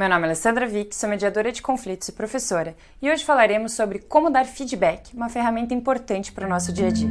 Meu nome é Alessandra Vick, sou mediadora de conflitos e professora, e hoje falaremos sobre como dar feedback, uma ferramenta importante para o nosso dia a dia.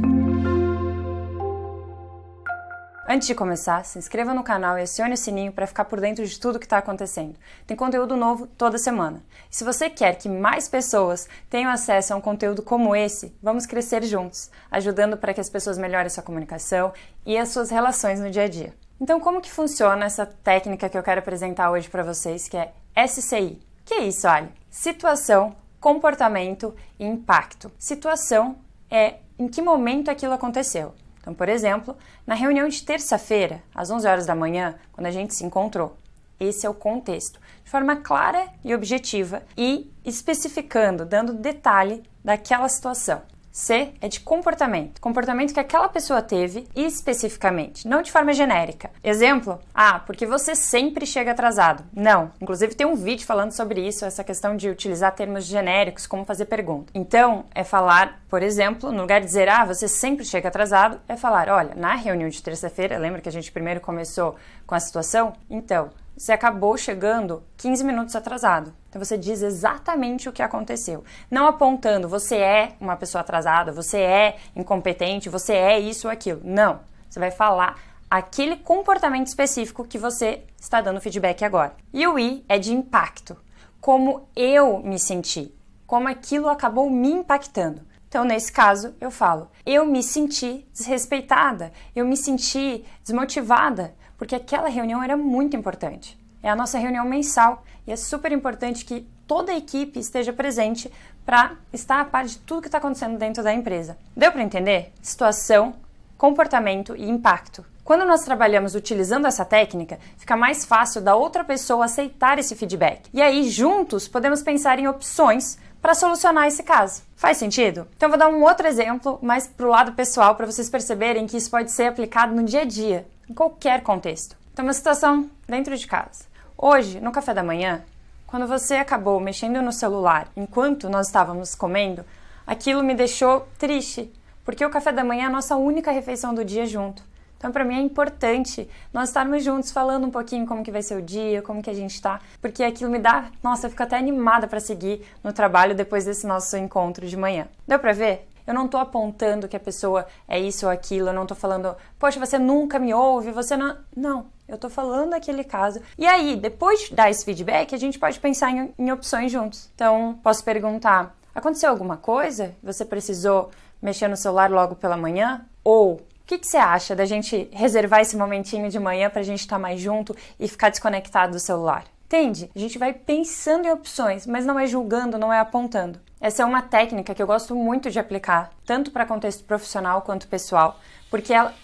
Antes de começar, se inscreva no canal e acione o sininho para ficar por dentro de tudo que está acontecendo. Tem conteúdo novo toda semana. E se você quer que mais pessoas tenham acesso a um conteúdo como esse, vamos crescer juntos, ajudando para que as pessoas melhorem sua comunicação e as suas relações no dia a dia. Então, como que funciona essa técnica que eu quero apresentar hoje para vocês, que é SCI? Que é isso, Ali? Situação, comportamento e impacto. Situação é em que momento aquilo aconteceu. Então, por exemplo, na reunião de terça-feira, às 11 horas da manhã, quando a gente se encontrou. Esse é o contexto, de forma clara e objetiva e especificando, dando detalhe daquela situação. C é de comportamento. Comportamento que aquela pessoa teve especificamente, não de forma genérica. Exemplo: ah, porque você sempre chega atrasado. Não. Inclusive tem um vídeo falando sobre isso, essa questão de utilizar termos genéricos, como fazer pergunta. Então, é falar, por exemplo, no lugar de dizer, ah, você sempre chega atrasado, é falar, olha, na reunião de terça-feira, lembra que a gente primeiro começou com a situação? Então, você acabou chegando 15 minutos atrasado. Então você diz exatamente o que aconteceu. Não apontando você é uma pessoa atrasada, você é incompetente, você é isso ou aquilo. Não. Você vai falar aquele comportamento específico que você está dando feedback agora. E o I é de impacto. Como eu me senti, como aquilo acabou me impactando. Então, nesse caso, eu falo: eu me senti desrespeitada, eu me senti desmotivada, porque aquela reunião era muito importante. É a nossa reunião mensal e é super importante que toda a equipe esteja presente para estar a par de tudo que está acontecendo dentro da empresa. Deu para entender? Situação, comportamento e impacto. Quando nós trabalhamos utilizando essa técnica, fica mais fácil da outra pessoa aceitar esse feedback. E aí, juntos, podemos pensar em opções para solucionar esse caso. Faz sentido? Então, vou dar um outro exemplo, mais para o lado pessoal, para vocês perceberem que isso pode ser aplicado no dia a dia em qualquer contexto. Então, uma situação dentro de casa. Hoje, no café da manhã, quando você acabou mexendo no celular enquanto nós estávamos comendo, aquilo me deixou triste, porque o café da manhã é a nossa única refeição do dia junto. Então, para mim é importante nós estarmos juntos falando um pouquinho como que vai ser o dia, como que a gente está, porque aquilo me dá, nossa, eu fico até animada para seguir no trabalho depois desse nosso encontro de manhã. Deu para ver? Eu não estou apontando que a pessoa é isso ou aquilo, eu não estou falando, poxa, você nunca me ouve, você não. Não, eu estou falando aquele caso. E aí, depois de dar esse feedback, a gente pode pensar em, em opções juntos. Então, posso perguntar: aconteceu alguma coisa? Você precisou mexer no celular logo pela manhã? Ou o que, você acha da gente reservar esse momentinho de manhã para a gente estar tá mais junto e ficar desconectado do celular? Entende? A gente vai pensando em opções, mas não é julgando, não é apontando. Essa é uma técnica que eu gosto muito de aplicar, tanto para contexto profissional quanto pessoal, porque ela.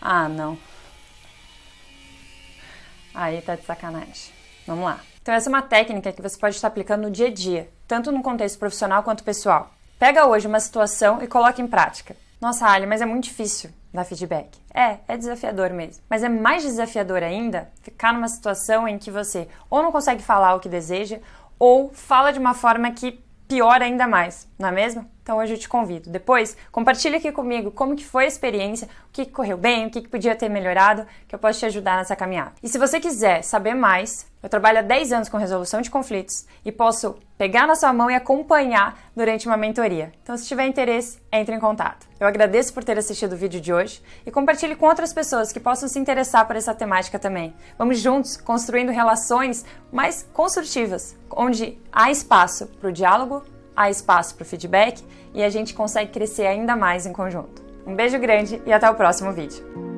Ah, não. Aí tá de sacanagem. Vamos lá. Então, essa é uma técnica que você pode estar aplicando no dia a dia, tanto no contexto profissional quanto pessoal. Pega hoje uma situação e coloca em prática. Nossa, Ali, mas é muito difícil dar feedback. É, é desafiador mesmo. Mas é mais desafiador ainda ficar numa situação em que você ou não consegue falar o que deseja, ou fala de uma forma que piora ainda mais, não é mesmo? Então hoje eu te convido. Depois, compartilha aqui comigo como que foi a experiência, o que, correu bem, o que podia ter melhorado, que eu posso te ajudar nessa caminhada. E se você quiser saber mais, eu trabalho há 10 anos com resolução de conflitos e posso pegar na sua mão e acompanhar durante uma mentoria. Então, se tiver interesse, entre em contato. Eu agradeço por ter assistido o vídeo de hoje e compartilhe com outras pessoas que possam se interessar por essa temática também. Vamos juntos construindo relações mais construtivas, onde há espaço para o diálogo, há espaço para o feedback e a gente consegue crescer ainda mais em conjunto. Um beijo grande e até o próximo vídeo.